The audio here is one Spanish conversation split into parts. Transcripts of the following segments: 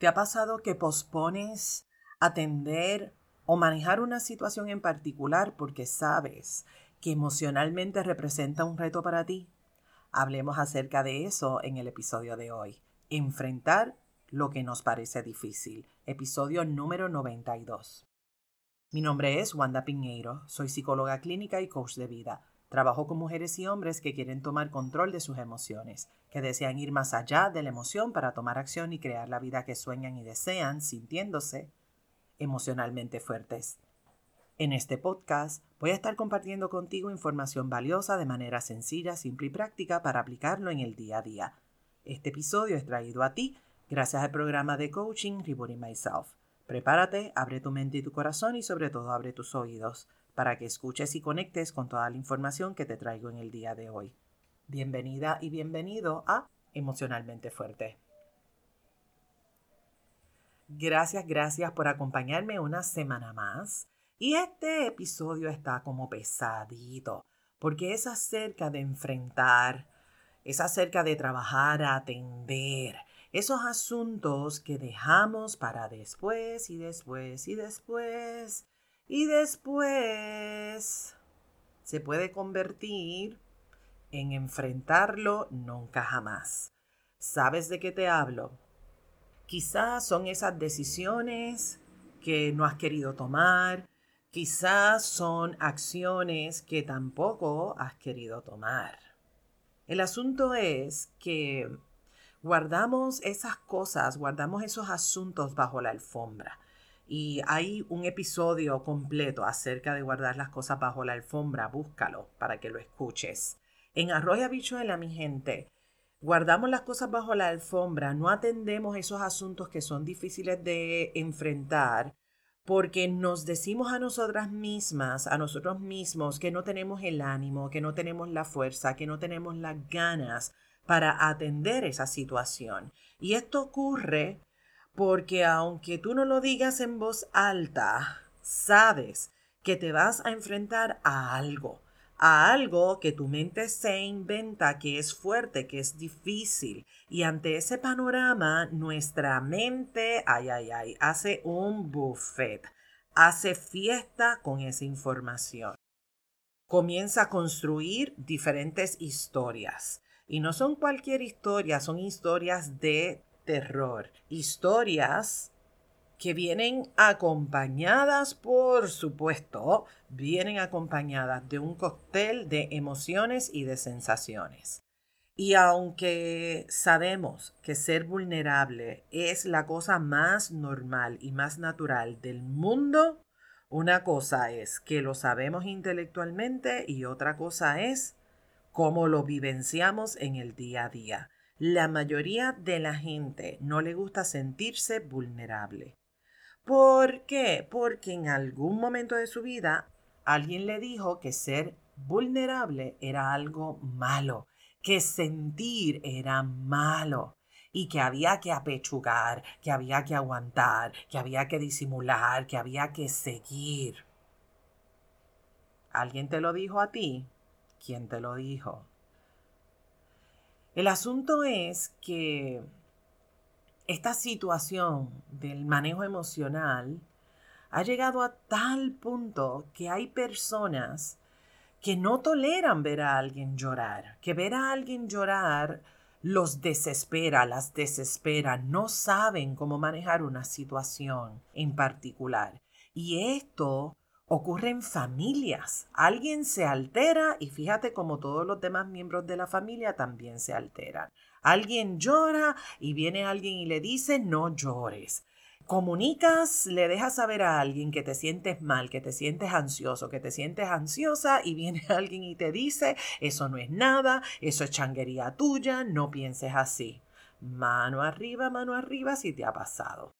¿Te ha pasado que pospones atender o manejar una situación en particular porque sabes que emocionalmente representa un reto para ti? Hablemos acerca de eso en el episodio de hoy. Enfrentar lo que nos parece difícil. Episodio número 92. Mi nombre es Wanda Piñeiro, soy psicóloga clínica y coach de vida. Trabajo con mujeres y hombres que quieren tomar control de sus emociones, que desean ir más allá de la emoción para tomar acción y crear la vida que sueñan y desean, sintiéndose emocionalmente fuertes. En este podcast voy a estar compartiendo contigo información valiosa de manera sencilla, simple y práctica para aplicarlo en el día a día. Este episodio es traído a ti gracias al programa de coaching Rebooting Myself. Prepárate, abre tu mente y tu corazón y sobre todo abre tus oídos para que escuches y conectes con toda la información que te traigo en el día de hoy. Bienvenida y bienvenido a Emocionalmente Fuerte. Gracias, gracias por acompañarme una semana más. Y este episodio está como pesadito, porque es acerca de enfrentar, es acerca de trabajar, atender esos asuntos que dejamos para después y después y después y después se puede convertir en enfrentarlo nunca jamás. ¿Sabes de qué te hablo? Quizás son esas decisiones que no has querido tomar, quizás son acciones que tampoco has querido tomar. El asunto es que guardamos esas cosas, guardamos esos asuntos bajo la alfombra. Y hay un episodio completo acerca de guardar las cosas bajo la alfombra. Búscalo para que lo escuches. En Arroyo Habichuela, mi gente, guardamos las cosas bajo la alfombra, no atendemos esos asuntos que son difíciles de enfrentar porque nos decimos a nosotras mismas, a nosotros mismos, que no tenemos el ánimo, que no tenemos la fuerza, que no tenemos las ganas para atender esa situación. Y esto ocurre porque aunque tú no lo digas en voz alta, sabes que te vas a enfrentar a algo, a algo que tu mente se inventa que es fuerte, que es difícil. Y ante ese panorama, nuestra mente, ay, ay, ay, hace un buffet, hace fiesta con esa información. Comienza a construir diferentes historias. Y no son cualquier historia, son historias de terror. Historias que vienen acompañadas, por supuesto, vienen acompañadas de un cóctel de emociones y de sensaciones. Y aunque sabemos que ser vulnerable es la cosa más normal y más natural del mundo, una cosa es que lo sabemos intelectualmente y otra cosa es cómo lo vivenciamos en el día a día. La mayoría de la gente no le gusta sentirse vulnerable. ¿Por qué? Porque en algún momento de su vida alguien le dijo que ser vulnerable era algo malo, que sentir era malo y que había que apechugar, que había que aguantar, que había que disimular, que había que seguir. ¿Alguien te lo dijo a ti? ¿Quién te lo dijo? El asunto es que esta situación del manejo emocional ha llegado a tal punto que hay personas que no toleran ver a alguien llorar, que ver a alguien llorar los desespera, las desespera, no saben cómo manejar una situación en particular. Y esto ocurre en familias. Alguien se altera y fíjate como todos los demás miembros de la familia también se alteran. Alguien llora y viene alguien y le dice no llores. Comunicas, le dejas saber a alguien que te sientes mal, que te sientes ansioso, que te sientes ansiosa y viene alguien y te dice eso no es nada, eso es changuería tuya, no pienses así. Mano arriba, mano arriba si te ha pasado.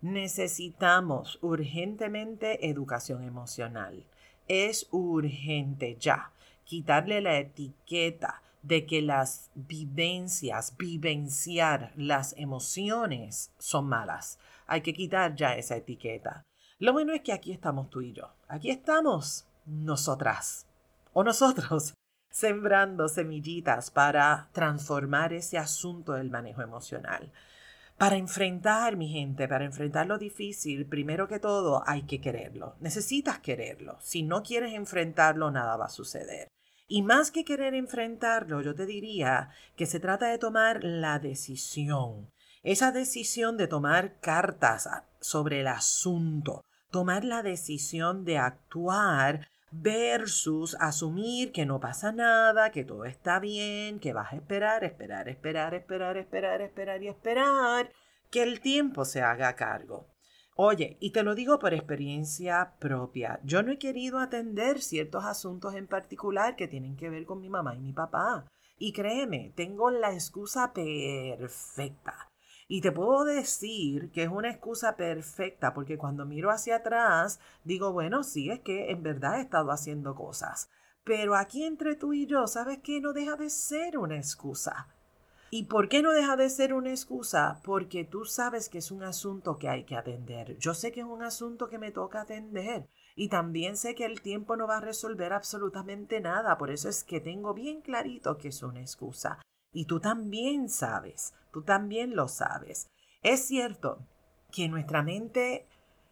Necesitamos urgentemente educación emocional. Es urgente ya quitarle la etiqueta de que las vivencias, vivenciar las emociones son malas. Hay que quitar ya esa etiqueta. Lo bueno es que aquí estamos tú y yo. Aquí estamos nosotras o nosotros sembrando semillitas para transformar ese asunto del manejo emocional. Para enfrentar, mi gente, para enfrentar lo difícil, primero que todo hay que quererlo. Necesitas quererlo. Si no quieres enfrentarlo, nada va a suceder. Y más que querer enfrentarlo, yo te diría que se trata de tomar la decisión. Esa decisión de tomar cartas sobre el asunto, tomar la decisión de actuar versus asumir que no pasa nada, que todo está bien, que vas a esperar, esperar, esperar, esperar, esperar, esperar y esperar que el tiempo se haga cargo. Oye, y te lo digo por experiencia propia, yo no he querido atender ciertos asuntos en particular que tienen que ver con mi mamá y mi papá. Y créeme, tengo la excusa perfecta. Y te puedo decir que es una excusa perfecta porque cuando miro hacia atrás digo, bueno, sí, es que en verdad he estado haciendo cosas. Pero aquí entre tú y yo, ¿sabes qué? No deja de ser una excusa. ¿Y por qué no deja de ser una excusa? Porque tú sabes que es un asunto que hay que atender. Yo sé que es un asunto que me toca atender. Y también sé que el tiempo no va a resolver absolutamente nada. Por eso es que tengo bien clarito que es una excusa. Y tú también sabes, tú también lo sabes. Es cierto que nuestra mente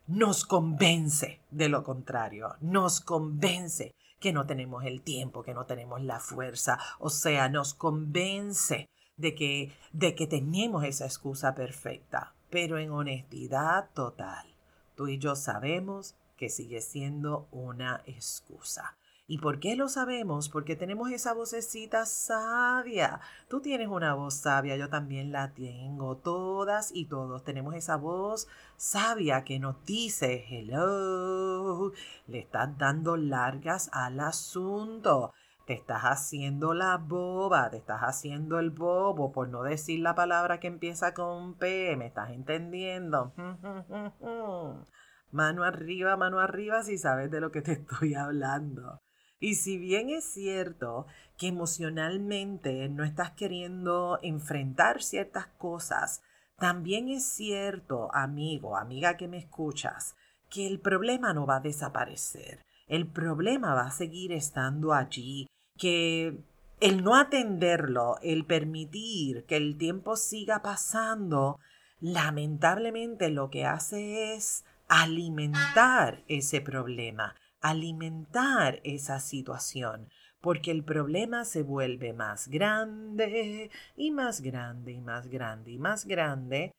nos convence de lo contrario, nos convence que no tenemos el tiempo, que no tenemos la fuerza, o sea, nos convence de que, de que tenemos esa excusa perfecta, pero en honestidad total, tú y yo sabemos que sigue siendo una excusa. ¿Y por qué lo sabemos? Porque tenemos esa vocecita sabia. Tú tienes una voz sabia, yo también la tengo. Todas y todos tenemos esa voz sabia que nos dice, hello, le estás dando largas al asunto. Te estás haciendo la boba, te estás haciendo el bobo, por no decir la palabra que empieza con P, ¿me estás entendiendo? mano arriba, mano arriba si sabes de lo que te estoy hablando. Y si bien es cierto que emocionalmente no estás queriendo enfrentar ciertas cosas, también es cierto, amigo, amiga que me escuchas, que el problema no va a desaparecer. El problema va a seguir estando allí, que el no atenderlo, el permitir que el tiempo siga pasando, lamentablemente lo que hace es alimentar ese problema alimentar esa situación, porque el problema se vuelve más grande y más grande y más grande y más grande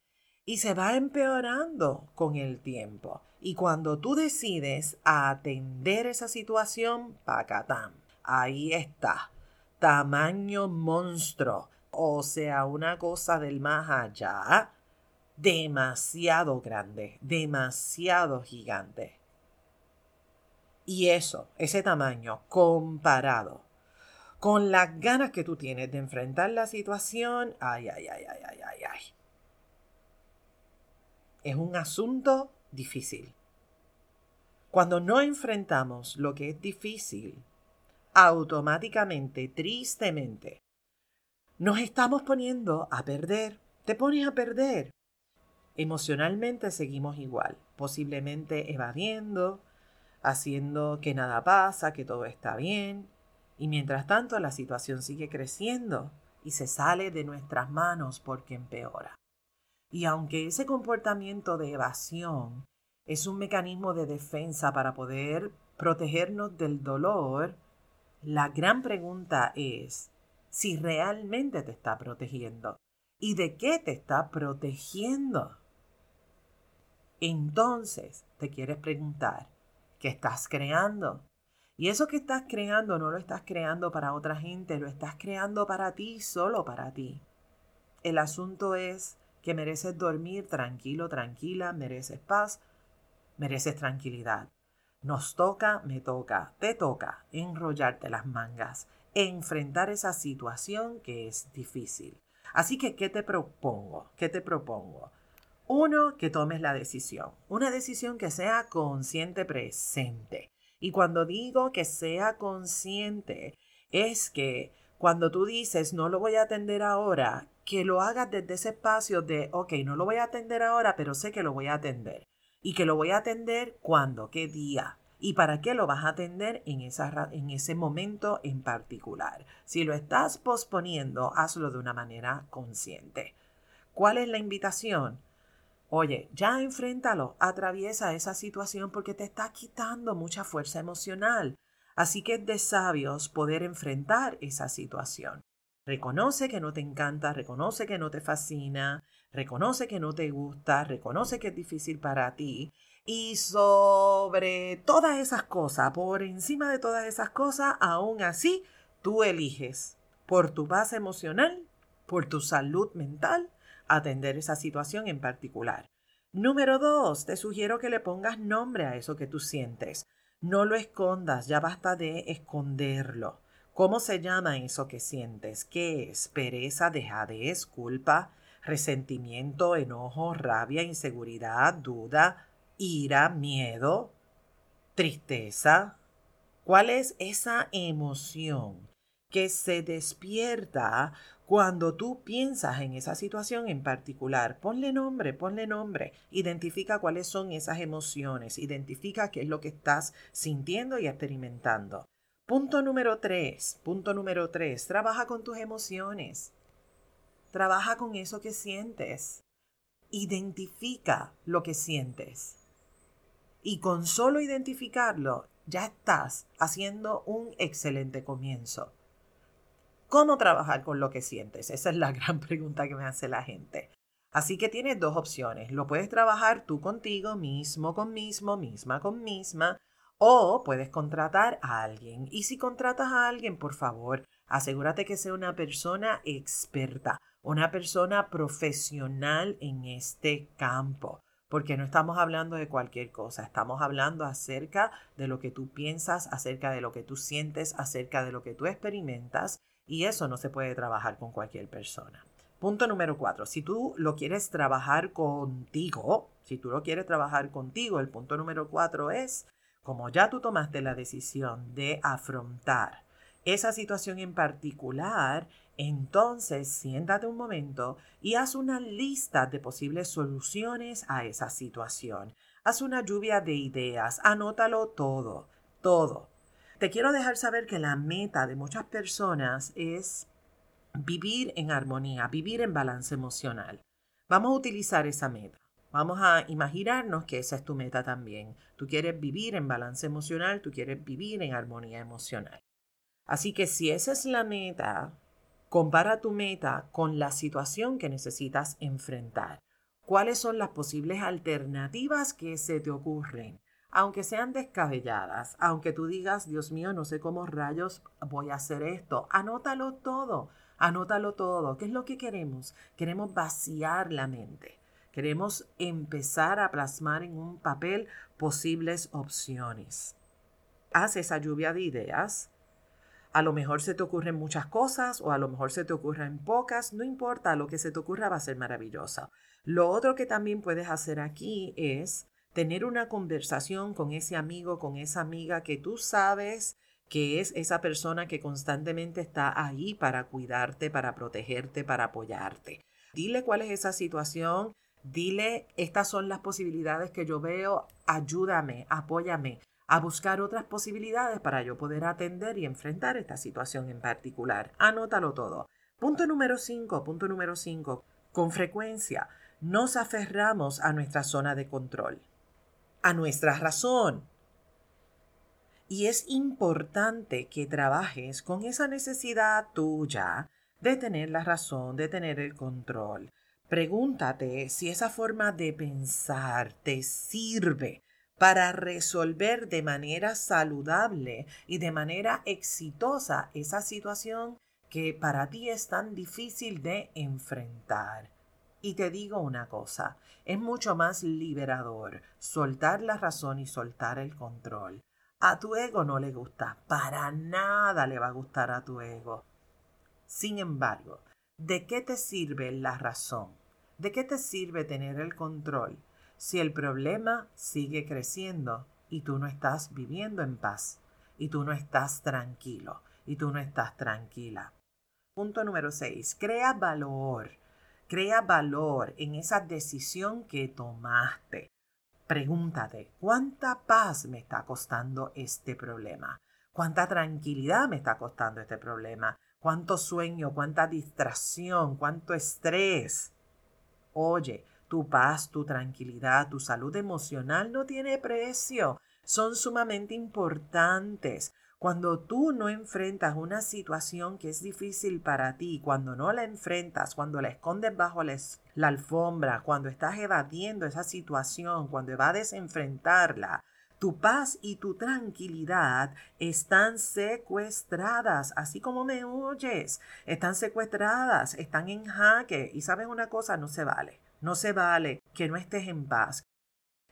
y se va empeorando con el tiempo. Y cuando tú decides atender esa situación, pacatán, ahí está, tamaño monstruo, o sea, una cosa del más allá, demasiado grande, demasiado gigante. Y eso, ese tamaño, comparado con las ganas que tú tienes de enfrentar la situación, ay, ay, ay, ay, ay, ay, ay. Es un asunto difícil. Cuando no enfrentamos lo que es difícil, automáticamente, tristemente, nos estamos poniendo a perder. Te pones a perder. Emocionalmente seguimos igual, posiblemente evadiendo, haciendo que nada pasa, que todo está bien, y mientras tanto la situación sigue creciendo y se sale de nuestras manos porque empeora. Y aunque ese comportamiento de evasión es un mecanismo de defensa para poder protegernos del dolor, la gran pregunta es si realmente te está protegiendo y de qué te está protegiendo. Entonces te quieres preguntar, que estás creando. Y eso que estás creando no lo estás creando para otra gente, lo estás creando para ti, solo para ti. El asunto es que mereces dormir tranquilo, tranquila, mereces paz, mereces tranquilidad. Nos toca, me toca, te toca enrollarte las mangas, enfrentar esa situación que es difícil. Así que, ¿qué te propongo? ¿Qué te propongo? Uno, que tomes la decisión. Una decisión que sea consciente presente. Y cuando digo que sea consciente, es que cuando tú dices no lo voy a atender ahora, que lo hagas desde ese espacio de, ok, no lo voy a atender ahora, pero sé que lo voy a atender. Y que lo voy a atender cuándo, qué día. ¿Y para qué lo vas a atender en, esa, en ese momento en particular? Si lo estás posponiendo, hazlo de una manera consciente. ¿Cuál es la invitación? Oye, ya enfréntalo, atraviesa esa situación porque te está quitando mucha fuerza emocional. Así que es de sabios poder enfrentar esa situación. Reconoce que no te encanta, reconoce que no te fascina, reconoce que no te gusta, reconoce que es difícil para ti y sobre todas esas cosas, por encima de todas esas cosas, aún así, tú eliges por tu paz emocional, por tu salud mental, atender esa situación en particular. Número dos, te sugiero que le pongas nombre a eso que tú sientes. No lo escondas, ya basta de esconderlo. ¿Cómo se llama eso que sientes? ¿Qué es? Pereza, dejadez, culpa, resentimiento, enojo, rabia, inseguridad, duda, ira, miedo, tristeza. ¿Cuál es esa emoción que se despierta cuando tú piensas en esa situación en particular? Ponle nombre, ponle nombre. Identifica cuáles son esas emociones. Identifica qué es lo que estás sintiendo y experimentando. Punto número tres. Punto número tres. Trabaja con tus emociones. Trabaja con eso que sientes. Identifica lo que sientes. Y con solo identificarlo, ya estás haciendo un excelente comienzo. ¿Cómo trabajar con lo que sientes? Esa es la gran pregunta que me hace la gente. Así que tienes dos opciones. Lo puedes trabajar tú contigo, mismo con mismo, misma con misma, o puedes contratar a alguien. Y si contratas a alguien, por favor, asegúrate que sea una persona experta, una persona profesional en este campo porque no estamos hablando de cualquier cosa, estamos hablando acerca de lo que tú piensas, acerca de lo que tú sientes, acerca de lo que tú experimentas y eso no se puede trabajar con cualquier persona. Punto número cuatro, si tú lo quieres trabajar contigo, si tú lo quieres trabajar contigo, el punto número cuatro es, como ya tú tomaste la decisión de afrontar esa situación en particular, entonces siéntate un momento y haz una lista de posibles soluciones a esa situación. Haz una lluvia de ideas, anótalo todo, todo. Te quiero dejar saber que la meta de muchas personas es vivir en armonía, vivir en balance emocional. Vamos a utilizar esa meta. Vamos a imaginarnos que esa es tu meta también. Tú quieres vivir en balance emocional, tú quieres vivir en armonía emocional. Así que si esa es la meta, Compara tu meta con la situación que necesitas enfrentar. ¿Cuáles son las posibles alternativas que se te ocurren? Aunque sean descabelladas, aunque tú digas, Dios mío, no sé cómo rayos voy a hacer esto, anótalo todo, anótalo todo. ¿Qué es lo que queremos? Queremos vaciar la mente. Queremos empezar a plasmar en un papel posibles opciones. Haz esa lluvia de ideas a lo mejor se te ocurren muchas cosas o a lo mejor se te ocurren pocas, no importa, lo que se te ocurra va a ser maravillosa. Lo otro que también puedes hacer aquí es tener una conversación con ese amigo, con esa amiga que tú sabes que es esa persona que constantemente está ahí para cuidarte, para protegerte, para apoyarte. Dile cuál es esa situación, dile, estas son las posibilidades que yo veo, ayúdame, apóyame a buscar otras posibilidades para yo poder atender y enfrentar esta situación en particular. Anótalo todo. Punto número 5, punto número 5. Con frecuencia nos aferramos a nuestra zona de control, a nuestra razón. Y es importante que trabajes con esa necesidad tuya de tener la razón, de tener el control. Pregúntate si esa forma de pensar te sirve para resolver de manera saludable y de manera exitosa esa situación que para ti es tan difícil de enfrentar. Y te digo una cosa, es mucho más liberador soltar la razón y soltar el control. A tu ego no le gusta, para nada le va a gustar a tu ego. Sin embargo, ¿de qué te sirve la razón? ¿De qué te sirve tener el control si el problema sigue creciendo y tú no estás viviendo en paz y tú no estás tranquilo y tú no estás tranquila. Punto número 6. Crea valor. Crea valor en esa decisión que tomaste. Pregúntate, ¿cuánta paz me está costando este problema? ¿Cuánta tranquilidad me está costando este problema? ¿Cuánto sueño? ¿Cuánta distracción? ¿Cuánto estrés? Oye, tu paz, tu tranquilidad, tu salud emocional no tiene precio. Son sumamente importantes. Cuando tú no enfrentas una situación que es difícil para ti, cuando no la enfrentas, cuando la escondes bajo la, alfombra, cuando estás evadiendo esa situación, cuando evades enfrentarla, tu paz y tu tranquilidad están secuestradas, así como me oyes, están secuestradas, están en jaque. Y sabes una cosa, no se vale, no se vale que no estés en paz,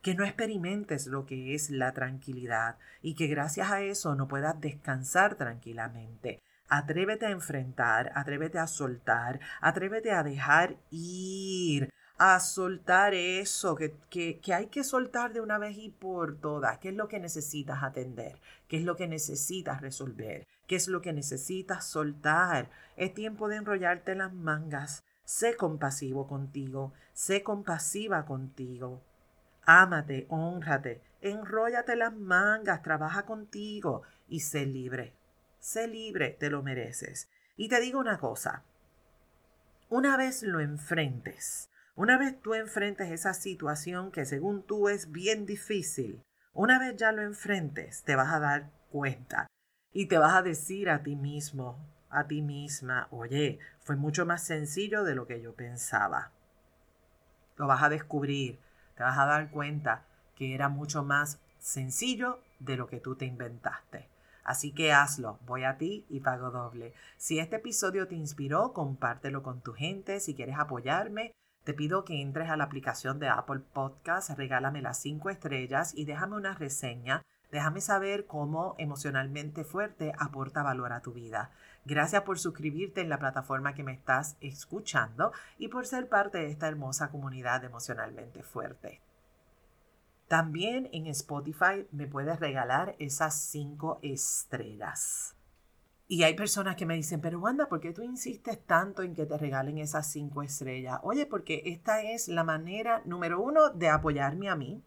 que no experimentes lo que es la tranquilidad y que gracias a eso no puedas descansar tranquilamente. Atrévete a enfrentar, atrévete a soltar, atrévete a dejar ir, a soltar eso que, que, que, hay que soltar de una vez y por todas. ¿Qué es lo que necesitas atender? ¿Qué es lo que necesitas resolver? ¿Qué es lo que necesitas soltar? Es tiempo de enrollarte las mangas. Sé compasivo contigo, sé compasiva contigo. Ámate, honrate, enróllate las mangas, trabaja contigo y sé libre. Sé libre, te lo mereces. Y te digo una cosa, una vez lo enfrentes, una vez tú enfrentes esa situación que según tú es bien difícil, una vez ya lo enfrentes, te vas a dar cuenta y te vas a decir a ti mismo, a ti misma, oye, fue mucho más sencillo de lo que yo pensaba. Lo vas a descubrir, te vas a dar cuenta que era mucho más sencillo de lo que tú te inventaste. Así que hazlo, voy a ti y pago doble. Si este episodio te inspiró, compártelo con tu gente. Si quieres apoyarme, te pido que entres a la aplicación de Apple Podcast, regálame las cinco estrellas y déjame una reseña. Déjame saber cómo emocionalmente fuerte aporta valor a tu vida. Gracias por suscribirte en la plataforma que me estás escuchando y por ser parte de esta hermosa comunidad emocionalmente fuerte. También en Spotify me puedes regalar esas cinco estrellas. Y hay personas que me dicen, pero Wanda, ¿por qué tú insistes tanto en que te regalen esas cinco estrellas? Oye, porque esta es la manera número uno de apoyarme a mí.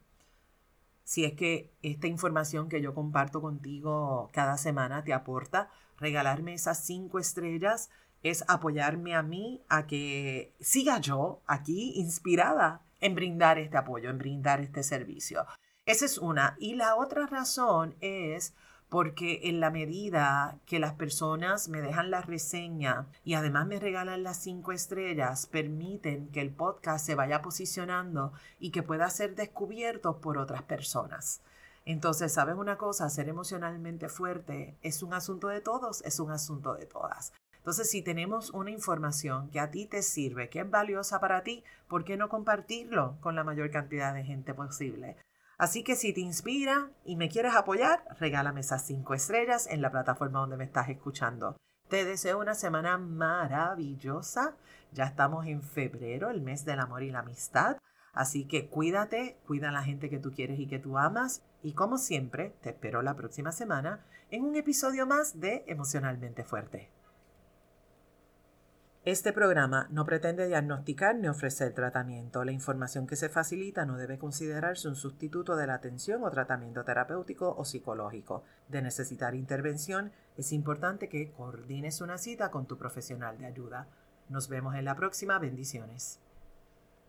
Si es que esta información que yo comparto contigo cada semana te aporta, regalarme esas cinco estrellas es apoyarme a mí a que siga yo aquí inspirada en brindar este apoyo, en brindar este servicio. Esa es una. Y la otra razón es porque en la medida que las personas me dejan la reseña y además me regalan las cinco estrellas, permiten que el podcast se vaya posicionando y que pueda ser descubierto por otras personas. Entonces, ¿sabes una cosa? Ser emocionalmente fuerte es un asunto de todos, es un asunto de todas. Entonces, si tenemos una información que a ti te sirve, que es valiosa para ti, ¿por qué no compartirlo con la mayor cantidad de gente posible? Así que si te inspira y me quieres apoyar, regálame esas cinco estrellas en la plataforma donde me estás escuchando. Te deseo una semana maravillosa. Ya estamos en febrero, el mes del amor y la amistad. Así que cuídate, cuida a la gente que tú quieres y que tú amas. Y como siempre, te espero la próxima semana en un episodio más de Emocionalmente Fuerte. Este programa no pretende diagnosticar ni ofrecer tratamiento. La información que se facilita no debe considerarse un sustituto de la atención o tratamiento terapéutico o psicológico. De necesitar intervención, es importante que coordines una cita con tu profesional de ayuda. Nos vemos en la próxima. Bendiciones.